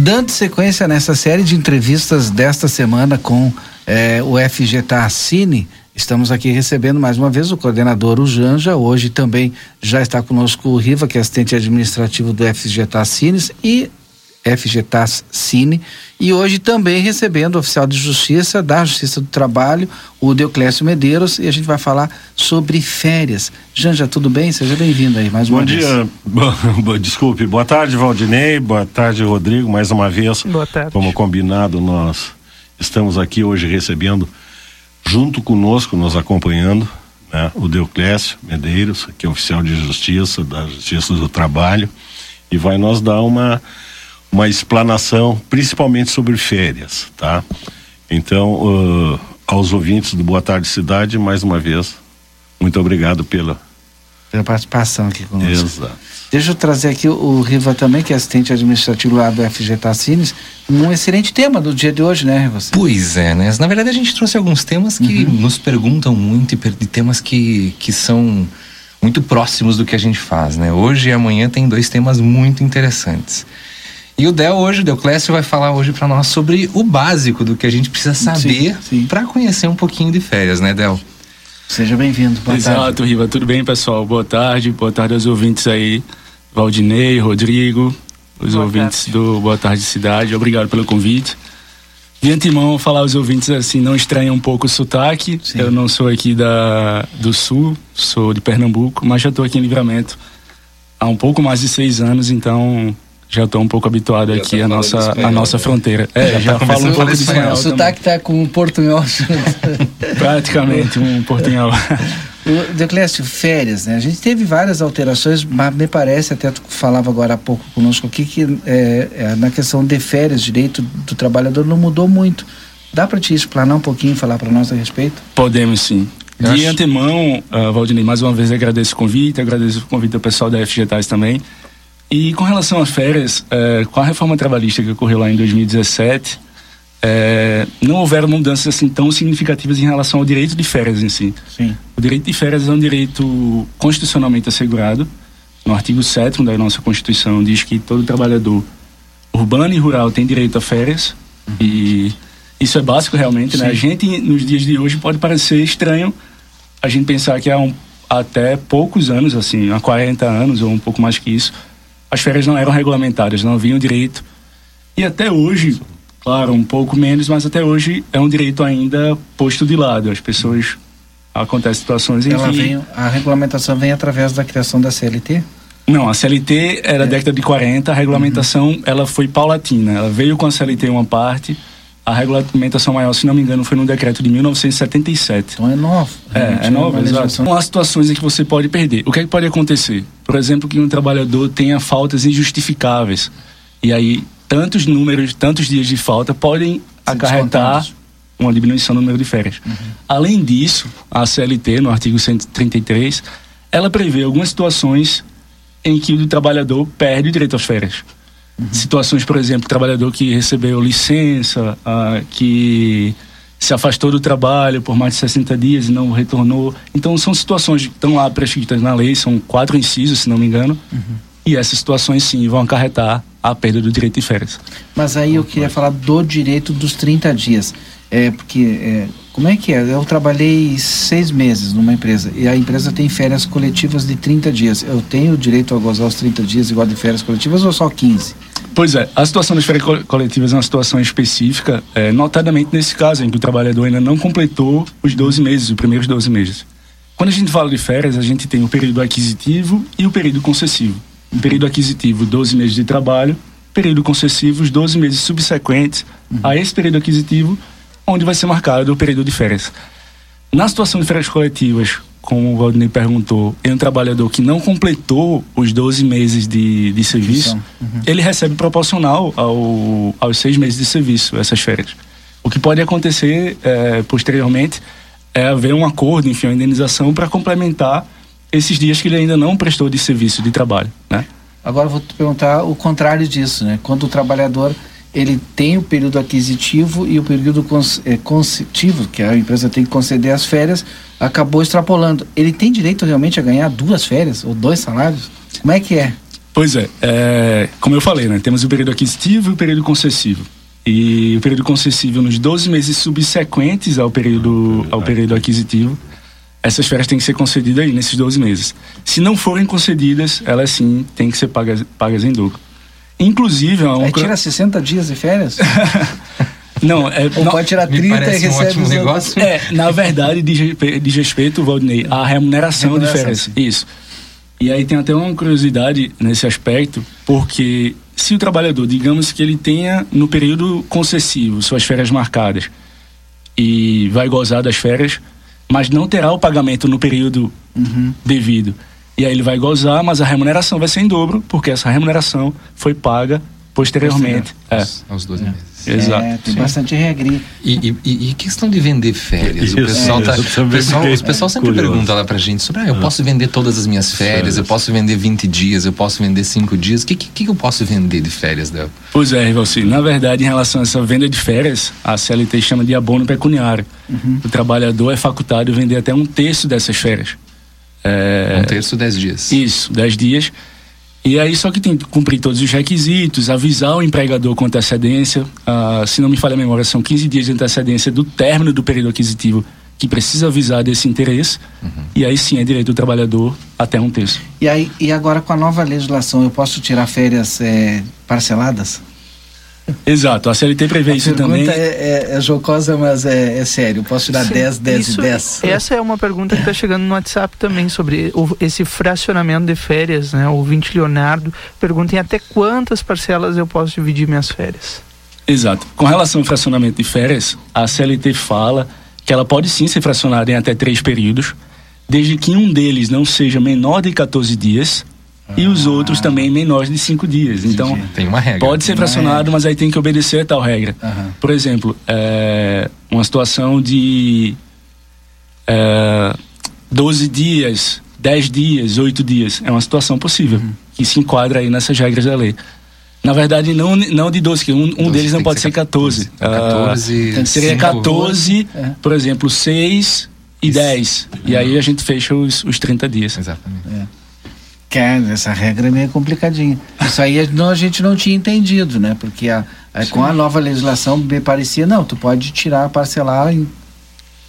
Dando sequência nessa série de entrevistas desta semana com eh, o FGTA Cine, estamos aqui recebendo mais uma vez o coordenador o Janja, hoje também já está conosco o Riva, que é assistente administrativo do FGTA Cines e FGTAS Cine e hoje também recebendo o oficial de justiça da Justiça do Trabalho, o Deoclésio Medeiros, e a gente vai falar sobre férias. Janja, tudo bem? Seja bem-vindo aí mais uma Bom vez. dia, Bo- desculpe, boa tarde Valdinei, boa tarde Rodrigo, mais uma vez. Boa tarde. Como combinado, nós estamos aqui hoje recebendo, junto conosco, nos acompanhando, né, o Deoclésio Medeiros, que é oficial de justiça da Justiça do Trabalho, e vai nos dar uma uma explanação, principalmente sobre férias, tá? Então, uh, aos ouvintes do Boa Tarde Cidade, mais uma vez, muito obrigado pela. Pela participação aqui conosco. Exato. Deixa eu trazer aqui o, Riva também, que é assistente administrativo lá do FGTA Cines, um excelente tema do dia de hoje, né, Riva? Pois é, né? Na verdade, a gente trouxe alguns temas que nos perguntam muito e e temas que, que são muito próximos do que a gente faz, né? Hoje e amanhã tem dois temas muito interessantes. E o Del hoje, o Del Clécio vai falar hoje para nós sobre o básico do que a gente precisa saber para conhecer um pouquinho de férias, né, Del? Seja bem-vindo. Boa tarde. Exato, Riva. Tudo bem, pessoal? Boa tarde. Boa tarde aos ouvintes aí. Valdinei, Rodrigo, os Boa ouvintes do Boa Tarde Cidade. Obrigado pelo convite. De antemão, falar aos ouvintes assim, não estranhem um pouco o sotaque. Sim. Eu não sou aqui da, do Sul, sou de Pernambuco, mas já estou aqui em Livramento há um pouco mais de seis anos, então já estou um pouco habituado Já aqui tá à nossa, à nossa né? fronteira. É, já, tá falo um pouco de espanhol. espanhol o sotaque tá com o portunhol. Praticamente um portunhol. O Deoclésio, férias, né? A gente teve várias alterações, mas me parece, até tu falava agora há pouco conosco aqui, que é, é, na questão de férias, direito do trabalhador não mudou muito. Dá para te explanar um pouquinho, falar para nós a respeito? Podemos sim. Eu De acho- antemão, uh, Valdinei, mais uma vez agradeço o convite, agradeço o convite ao pessoal da FGTAS também. E com relação às férias, eh, com a reforma trabalhista que ocorreu lá em 2017, eh, não houveram mudanças assim tão significativas em relação ao direito de férias em si. Sim. O direito de férias é um direito constitucionalmente assegurado. No artigo 7 da nossa Constituição diz que todo trabalhador urbano e rural tem direito a férias. E isso é básico realmente, né? A gente, nos dias de hoje, pode parecer estranho a gente pensar que há um, até poucos anos, assim, há 40 anos ou um pouco mais que isso, as férias não eram regulamentadas, não haviam direito. E até hoje, claro, um pouco menos, mas até hoje é um direito ainda posto de lado. As pessoas. Acontecem situações em que. a regulamentação vem através da criação da CLT? Não, a CLT era da década de 40, a regulamentação ela foi paulatina. Ela veio com a CLT uma parte, a regulamentação maior, se não me engano, foi no decreto de 1977. Então é novo. Realmente É, é nova, exato. legislação. Então, há situações em que você pode perder. O que, é que pode acontecer? Por exemplo, que um trabalhador tenha faltas injustificáveis. E aí, tantos números, tantos dias de falta podem acarretar uma diminuição no número de férias. Além disso, a CLT, no artigo 133, ela prevê algumas situações em que o trabalhador perde o direito às férias. Situações, por exemplo, trabalhador que recebeu licença, ah, que se afastou do trabalho por mais de 60 dias e não retornou. Então, são situações que estão lá prescritas na lei, são quatro incisos, se não me engano. E essas situações, sim, vão acarretar a perda do direito de férias. Mas aí eu queria falar do direito dos 30 dias. É, porque, é, como é que é? Eu trabalhei seis meses numa empresa e a empresa tem férias coletivas de 30 dias. Eu tenho o direito a gozar os 30 dias igual de férias coletivas ou só 15? Pois é, a situação das férias co- coletivas é uma situação específica, é, notadamente nesse caso, em que o trabalhador ainda não completou os 12 meses, os primeiros 12 meses. Quando a gente fala de férias, a gente tem o período aquisitivo e o período concessivo. O período aquisitivo, 12 meses de trabalho, período concessivo, os 12 meses subsequentes a esse período aquisitivo, onde vai ser marcado o período de férias. Na situação de férias coletivas, como o Valdinei perguntou, em um trabalhador que não completou os 12 meses de, de serviço, ele recebe proporcional ao, aos seis meses de serviço, essas férias. O que pode acontecer eh, posteriormente é haver um acordo, enfim, uma indenização para complementar esses dias que ele ainda não prestou de serviço de trabalho, né? Agora vou te perguntar o contrário disso, né? Quando o trabalhador ele tem o período aquisitivo e o período cons, é, que a empresa tem que conceder as férias, acabou extrapolando. Ele tem direito realmente a ganhar duas férias ou dois salários? Como é que é? Pois é, é, como eu falei, né? Temos o período aquisitivo e o período concessivo. E o período concessivo nos 12 meses subsequentes ao período, ao período aquisitivo, essas férias têm que ser concedidas aí nesses 12 meses. Se não forem concedidas, elas sim têm que ser pagas, pagas em dobro. Inclusive, é um... Aí tira 60 dias de férias? Não, é, Ou pode tirar 30 e recebe um negócio. É, na verdade, diz, diz respeito, Valdinei, à remuneração, remuneração de férias. Isso. E aí tem até uma curiosidade nesse aspecto, porque se o trabalhador, digamos que ele tenha no período concessivo suas férias marcadas e vai gozar das férias, mas não terá o pagamento no período uhum. devido. E aí ele vai gozar, mas a remuneração vai ser em dobro, porque essa remuneração foi paga posteriormente. É. Aos 12 meses. Exato. É, tem Sim. bastante regrinha. E, e, e, questão de vender férias? Isso, o pessoal, tá, o pessoal, o pessoal sempre curioso. pergunta lá pra gente sobre, ah, eu posso vender todas as minhas férias, eu posso vender 20 dias, eu posso vender 5 dias. O que, que, que eu posso vender de férias, Del? Pois é, Rivalci. Na verdade, em relação a essa venda de férias, a CLT chama de abono pecuniário. Uhum. O trabalhador é facultado vender até um terço dessas férias. É... Um terço, 10 dias. Isso, 10 dias e aí só que tem que cumprir todos os requisitos, avisar o empregador com antecedência, uh, se não me falha a memória, são 15 dias de antecedência do término do período aquisitivo que precisa avisar desse interesse, uhum. e aí sim é direito do trabalhador até um terço. E aí e agora com a nova legislação eu posso tirar férias é, parceladas? Exato, a CLT prevê a isso também. A pergunta é, é, é, jocosa, mas é, é sério. Posso dar Sim, 10, 10 isso, e 10? Essa é uma pergunta que está chegando no WhatsApp também sobre o, esse fracionamento de férias. Né? O Vinte Leonardo pergunta em até quantas parcelas eu posso dividir minhas férias. Exato. Com relação ao fracionamento de férias, a CLT fala que ela pode sim ser fracionada em até três períodos, desde que um deles não seja menor de 14 dias e os outros também menores de cinco dias. Então, tem uma regra. Pode ser fracionado, mas aí tem que obedecer a tal regra. Uhum. Por exemplo, é, uma situação de é, 12 dias, 10 dias, 8 dias. É uma situação possível, uhum. que se enquadra aí nessas regras da lei. Na verdade, não, não de 12, que um, um deles não pode ser 14. 14 uh, seria 14, é. por exemplo, 6 e 10. E aí a gente fecha os, os 30 dias. Exatamente. É que essa regra é meio complicadinha. Isso aí a gente não tinha entendido, né? Porque a, a com a nova legislação me parecia, não, tu pode tirar, parcelar em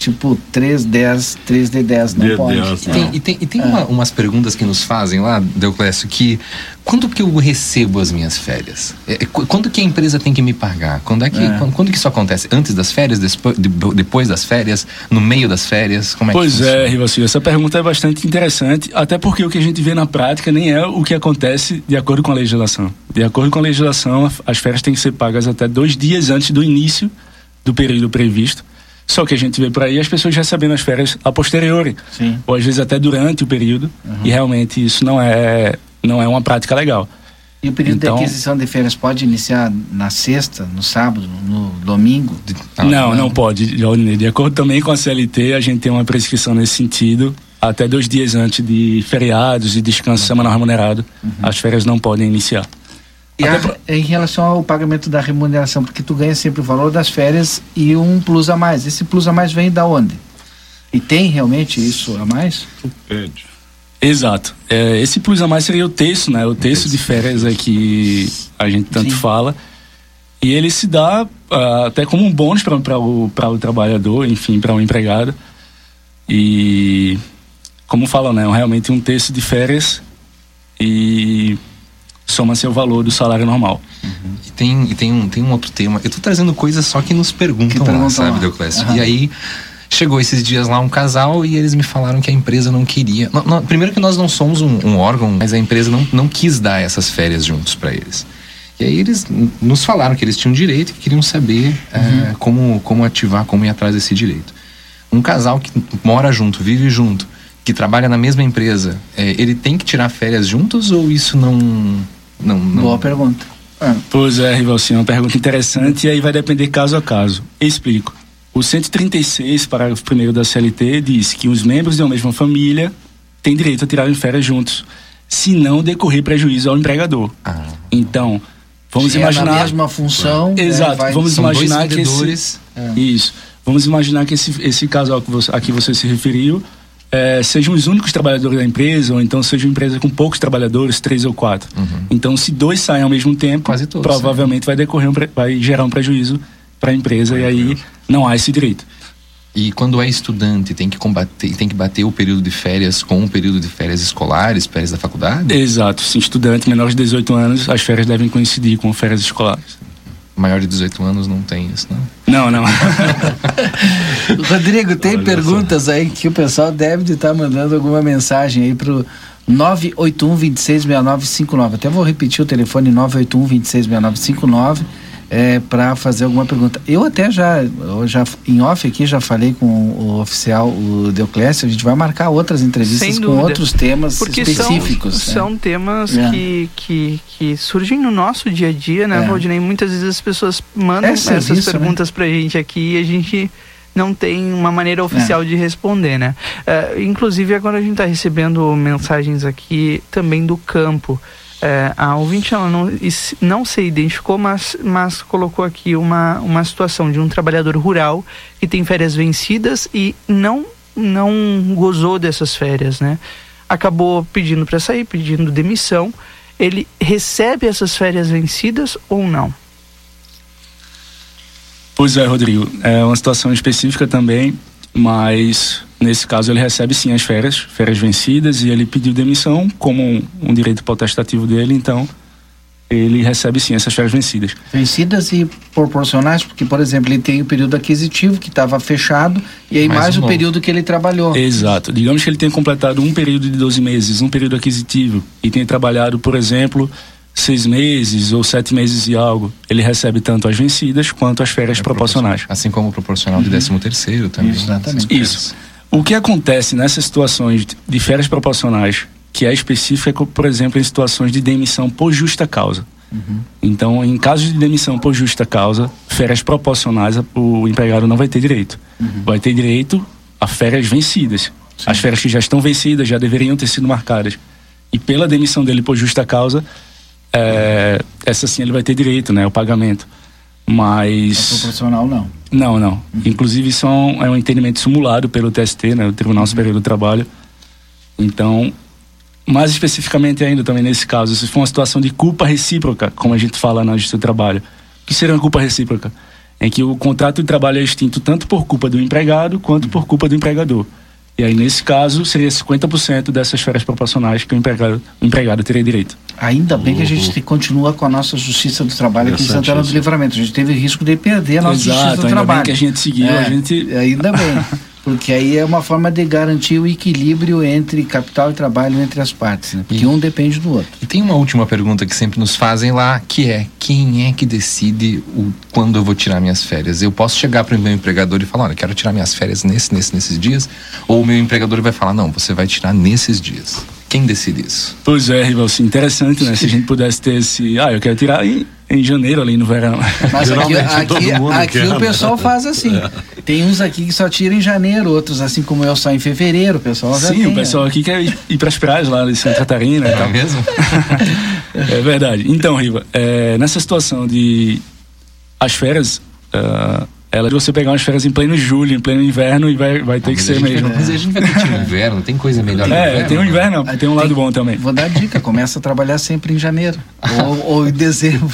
tipo 3, 10, 3 de 10, não de pode. 10, não. Tem, e tem, e tem é. uma, umas perguntas que nos fazem lá, Deuclésio, que quando que eu recebo as minhas férias? É, é quando que a empresa tem que me pagar? Quando é que, é. Quando, quando, que isso acontece? Antes das férias, depois, depois das férias, no meio das férias? Como é pois que é, Rivacil, essa pergunta é bastante interessante, até porque o que a gente vê na prática nem é o que acontece de acordo com a legislação. De acordo com a legislação, as férias têm que ser pagas até dois dias antes do início do período previsto só que a gente vê por aí as pessoas recebendo as férias a posteriori. Sim. Ou às vezes até durante o período. Uhum. E realmente isso não é, não é uma prática legal. E o período então, de aquisição de férias pode iniciar na sexta, no sábado, no domingo? Ah, não, não, não pode. De acordo também com a CLT, a gente tem uma prescrição nesse sentido. Até dois dias antes de feriados e descanso uhum. semanal remunerado, uhum. as férias não podem iniciar. E a, em relação ao pagamento da remuneração, porque tu ganha sempre o valor das férias e um plus a mais. Esse plus a mais vem da onde? E tem realmente isso a mais? Pede. Exato. É, esse plus a mais seria o texto, né? O texto de férias é que a gente tanto Sim. fala. E ele se dá uh, até como um bônus para o, o trabalhador, enfim, para o um empregado. E, como falam, né? Realmente um texto de férias. E soma-se ao valor do salário normal. Uhum. E, tem, e tem, um, tem um outro tema. Eu estou trazendo coisas só que nos perguntam, que lá, sabe, Deoclésio? Uhum. E aí chegou esses dias lá um casal e eles me falaram que a empresa não queria. Não, não, primeiro que nós não somos um, um, órgão, mas a empresa não, não quis dar essas férias juntos para eles. E aí eles nos falaram que eles tinham direito e que queriam saber eh, uhum. é, como, como ativar, como ir atrás desse direito. Um casal que mora junto, vive junto, que trabalha na mesma empresa, é, ele tem que tirar férias juntos ou isso não não, não... Boa pergunta. Ah. Pois é, Rivalcinho, uma pergunta interessante e aí vai depender caso a caso. Explico. O 136, parágrafo 1 da CLT, diz que os membros de uma mesma família têm direito a tirar férias juntos, se não decorrer prejuízo ao empregador. Ah. Então, vamos se imaginar. É na mesma função. É, Exato, vai... vamos São imaginar que esse. É. Isso. Vamos imaginar que esse, esse que você, a que você se referiu é, sejam os únicos trabalhadores da empresa, ou então seja uma empresa com poucos trabalhadores, três ou quatro. Uhum. Então, se dois saem ao mesmo tempo, todos, provavelmente vai decorrer um, vai gerar um prejuízo para a empresa e aí não há esse direito. E quando é estudante, tem que combater, tem que bater o período de férias com o período de férias escolares, férias da faculdade? Exato. Sim, estudante menor de 18 anos, as férias devem coincidir com férias escolares. Maior de 18 anos não tem isso, não? Não, não. Rodrigo, tem Olha perguntas aí que o pessoal deve de estar mandando alguma mensagem aí pro 981 266959. Até vou repetir o telefone 981 266959 é, para fazer alguma pergunta. Eu até já, eu já em off aqui já falei com o oficial, o Deoclésio, a gente vai marcar outras entrevistas com outros temas Porque específicos. são, né? são temas É. que, que, que surgem no nosso dia a dia, né, É. Valdinei? Muitas vezes as pessoas mandam É essas serviço, né? perguntas pra gente aqui e a gente não tem uma maneira oficial de responder, né? É, inclusive, agora a gente está recebendo mensagens aqui também do campo. É, a ouvinte ela não, não se identificou, mas, mas colocou aqui uma, uma situação de um trabalhador rural que tem férias vencidas e não, não gozou dessas férias, né? Acabou pedindo para sair, pedindo demissão. Ele recebe essas férias vencidas ou não? Pois é, Rodrigo. É uma situação específica também, mas nesse caso ele recebe sim as férias, férias vencidas, e ele pediu demissão como um, um direito potestativo dele, então ele recebe sim essas férias vencidas. Vencidas e proporcionais, porque, por exemplo, ele tem o período aquisitivo que estava fechado e aí Mais mais, um o novo. período que ele trabalhou. Exato. Digamos que ele tenha completado um período de 12 meses, um período aquisitivo, e tenha trabalhado, por exemplo, seis meses ou sete meses e algo. Ele recebe tanto as vencidas quanto as férias É proporcionais. Assim como o proporcional de 13 terceiro também. Exatamente. Isso. O que acontece nessas situações de férias proporcionais, que é específica, por exemplo, em situações de demissão por justa causa. Então, em caso de demissão por justa causa, férias proporcionais, o empregado não vai ter direito. Vai ter direito a férias vencidas. As férias que já estão vencidas já deveriam ter sido marcadas. E pela demissão dele por justa causa, é, essa sim ele vai ter direito, né? O pagamento. Mas. Proporcional não. Não, não. Inclusive, isso é um, é um entendimento simulado pelo TST, né, o Tribunal Superior do Trabalho. Então, mais especificamente ainda também nesse caso, se for uma situação de culpa recíproca, como a gente fala na Justiça do Trabalho, o que seria uma culpa recíproca? Em que o contrato de trabalho é extinto tanto por culpa do empregado quanto por culpa do empregador. E aí, nesse caso, seria 50% dessas férias proporcionais que o empregado, o empregado teria direito. Ainda bem que a gente te- continua com a nossa Justiça do Trabalho aqui em Santana do. Livramento. A gente teve risco de perder a nossa Justiça Exato, do ainda Trabalho. bem que a gente seguiu, É, a gente... Ainda bem. Porque aí é uma forma de garantir o equilíbrio entre capital e trabalho entre as partes, né? Porque E- um depende do outro. E tem uma última pergunta que sempre nos fazem lá, que é quem é que decide o, quando eu vou tirar minhas férias? Eu posso chegar para o meu empregador e falar, olha, quero tirar minhas férias nesse, nesse, nesses dias? Ou o meu empregador vai falar, não, você vai tirar nesses dias. Quem decide isso? Pois é, Rivalci, interessante, né? Se a gente pudesse ter esse... Ah, eu quero tirar em, em janeiro, ali no verão. Mas aqui, todo aqui, mundo aqui quer, o né? pessoal faz assim. Tem uns aqui que só tiram em janeiro, outros assim como eu só em fevereiro. O pessoal já Sim, tem, o pessoal aqui quer ir, ir para as praias lá de Santa Catarina e é tal. mesmo? É verdade. Então, Riva, é, nessa situação de as férias, ah, ela de você pegar umas férias em pleno julho, em pleno inverno, e vai, vai ter que Mas a ser vai- mesmo. Mas a gente vai o inverno, tem coisa melhor É, inverno? tem um né? inverno, tem um lado bom também. Vou dar dica, começa a trabalhar sempre em janeiro ou, ou em dezembro.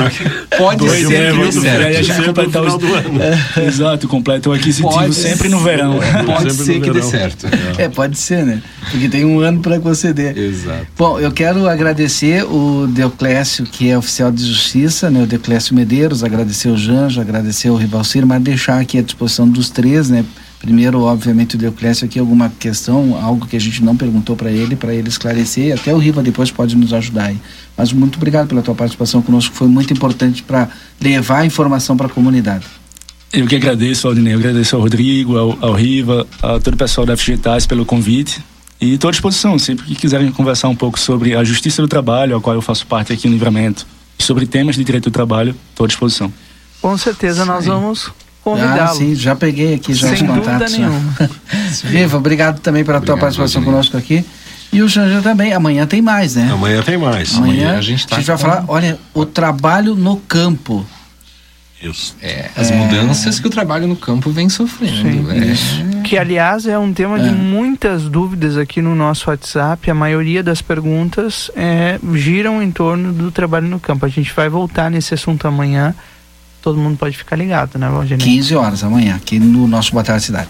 Pode Dois ser que dê e aí a certo. gente os... É, exato, completa o aquisitivo Pode sempre ser. no verão. Pode Sempre ser que dê certo. É, pode ser, né? Porque tem um ano para conceder. Exato. Bom, eu quero agradecer o Deoclésio, que é oficial de justiça, né? O Deoclésio Medeiros, agradecer o Janjo, agradecer o Mas deixar aqui à disposição dos três, né? Primeiro, obviamente, o Deoclésio aqui, alguma questão, algo que a gente não perguntou para ele, para ele esclarecer, até o Riva depois pode nos ajudar aí. Mas muito obrigado pela tua participação conosco, foi muito importante para levar a informação para a comunidade. Eu que agradeço, Aldinei, eu agradeço ao Rodrigo, ao, ao Riva, a todo o pessoal da FGTAS pelo convite. E estou à disposição, sempre que quiserem conversar um pouco sobre a justiça do trabalho, a qual eu faço parte aqui no Livramento, e sobre temas de direito do trabalho, estou à disposição. Com certeza nós vamos Ah, convidá-lo. sim, já peguei aqui já Sem os dúvida contatos. já. nenhuma. Riva, obrigado também pela tua Obrigado, participação Valdinei. conosco aqui. E o Janja também. Amanhã tem mais, né? Amanhã tem mais. Amanhã, Amanhã a a gente, gente tá vai com- falar, olha, o trabalho no campo. Isso. É, as mudanças que o trabalho no campo vem sofrendo. Sim. é. Que, aliás, é um tema de É. muitas dúvidas aqui no nosso WhatsApp. A maioria das perguntas é, giram em torno do trabalho no campo. A gente vai voltar nesse assunto amanhã. Todo mundo pode ficar ligado, né, Valdir? 15 horas amanhã, aqui no nosso Boa Tarde Cidade.